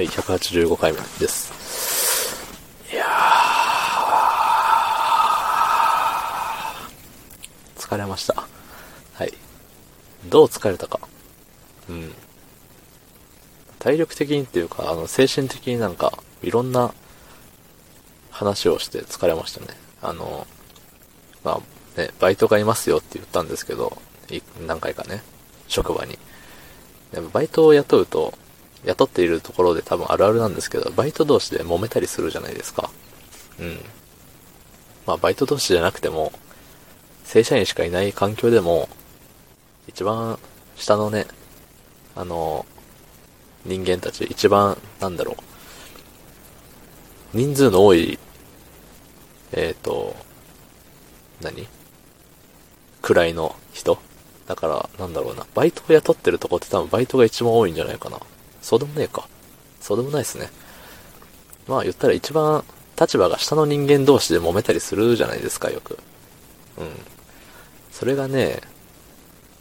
はい、185回目です。いや、疲れました。はい。どう疲れたか。うん。体力的にっていうか、あの、精神的になんか、いろんな話をして疲れましたね。あの、まあ、ね、バイトがいますよって言ったんですけど、何回かね、職場に。でもバイトを雇うと、雇っているところで多分あるあるなんですけど、バイト同士で揉めたりするじゃないですか。うん。まあ、バイト同士じゃなくても、正社員しかいない環境でも、一番下のね、あの、人間たち、一番、なんだろう、人数の多い、えっ、と、何？位の人？だから、なんだろうな。バイトを雇ってるとこって多分バイトが一番多いんじゃないかな。そうでもねえか。そうでもないですね。まあ言ったら一番立場が下の人間同士で揉めたりするじゃないですか、よく。うん。それがね、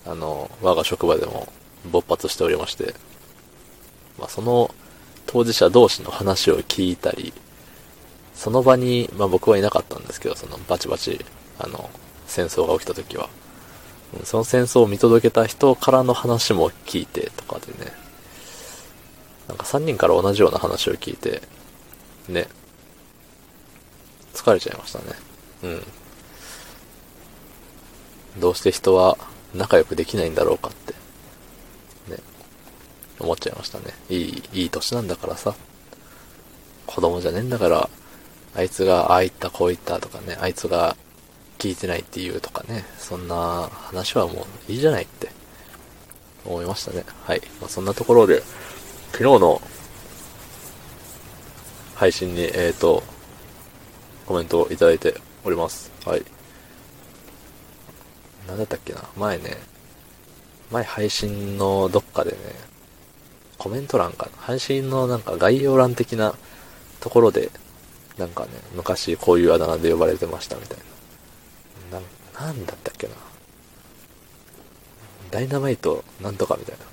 あの、我が職場でも勃発しておりまして、まあその当事者同士の話を聞いたり、その場に、まあ僕はいなかったんですけど、そのバチバチ、あの、戦争が起きた時は。その戦争を見届けた人からの話も聞いてとかでね、なんか3人から同じような話を聞いて、ね、疲れちゃいましたね。うん。どうして人は仲良くできないんだろうかって、ね、思っちゃいましたね。いい、いい年なんだからさ、子供じゃねえんだから、あいつがああ言ったこう言ったとかね、あいつが聞いてないっていうとかね、そんな話はもういいじゃないって思いましたね。はい。まあ、そんなところで、昨日の配信に、えっ、ー、と、コメントをいただいております。はい。なんだったっけな？前ね、前配信のどっかでね、コメント欄かな？配信のなんか概要欄的なところで、なんかね、昔こういうあだ名で呼ばれてましたみたいな。な、なんだったっけな？ダイナマイトなんとかみたいな。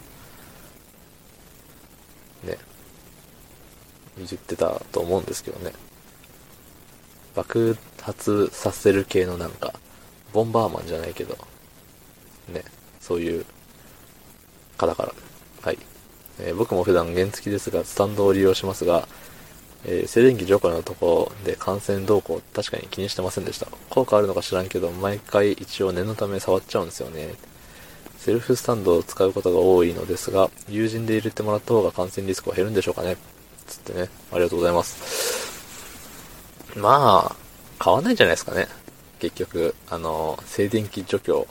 ね。言ってたと思うんですけどね。爆発させる系のなんか、ボンバーマンじゃないけど、ね、そういう方から、はい。えー僕も普段原付ですが、スタンドを利用しますが、えー静電気除去のところで感染動向確かに気にしてませんでした。効果あるのか知らんけど、毎回一応念のため触っちゃうんですよね。セルフスタンドを使うことが多いのですが、友人で入れてもらった方が感染リスクは減るんでしょうかね。つってね、ありがとうございます。まあ、変わないんじゃないですかね。結局、あの、静電気除去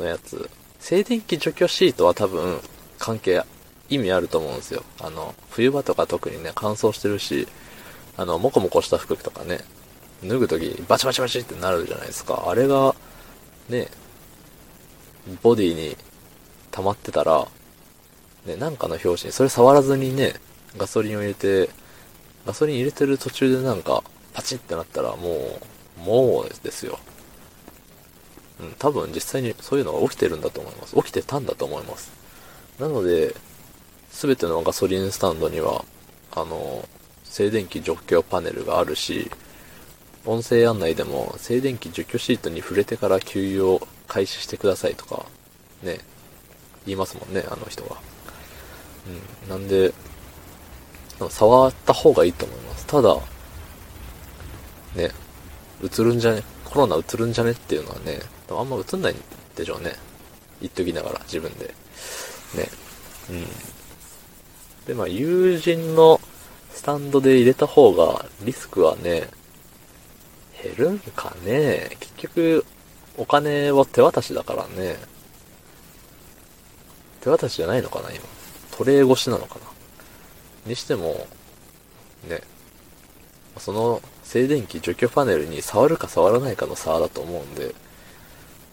のやつ。静電気除去シートは多分、関係、意味あると思うんですよ。あの、冬場とか特にね、乾燥してるし、あの、もこもこした服とかね、脱ぐときバチバチバチってなるじゃないですか。あれが、ね、ボディに溜まってたら、ね、なんかの表紙に、それ触らずにね、ガソリンを入れて、ガソリン入れてる途中でなんか、パチってなったらもう、もうですよ。うん、多分実際にそういうのが起きてるんだと思います。起きてたんだと思います。なので、すべてのガソリンスタンドには、あの、静電気除去パネルがあるし、音声案内でも静電気除去シートに触れてから給油を開始してくださいとか、ね、言いますもんね、あの人は。うん、なんで、触った方がいいと思います。ただ、ね、映るんじゃね、コロナ映るんじゃねっていうのはね、あんま映んないんでしょうね。言っときながら、自分で。ね。うん。で、まあ、友人のスタンドで入れた方が、リスクはね、減るんかね。結局、お金は手渡しだからね。手渡しじゃないのかな、今。トレー越しなのかな。にしても、ね、その静電気除去パネルに触るか触らないかの差だと思うんで、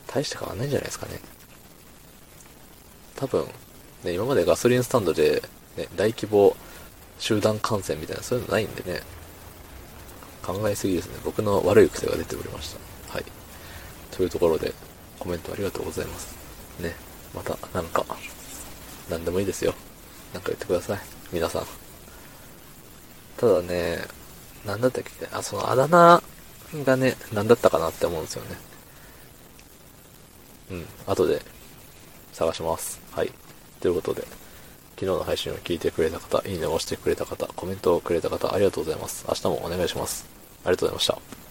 大して変わんないんじゃないですかね。多分、ね、今までガソリンスタンドで、ね、大規模集団感染みたいなそういうのないんでね、考えすぎですね。僕の悪い癖が出ておりました。というところで、コメントありがとうございます。ね、また、なんか、なんでもいいですよ。なんか言ってください。皆さん。ただね、なんだったっけ？あ、そのあだ名がね、なんだったかなって思うんですよね。うん、後で探します。はい。ということで、昨日の配信を聞いてくれた方、いいねを押してくれた方、コメントをくれた方、ありがとうございます。明日もお願いします。ありがとうございました。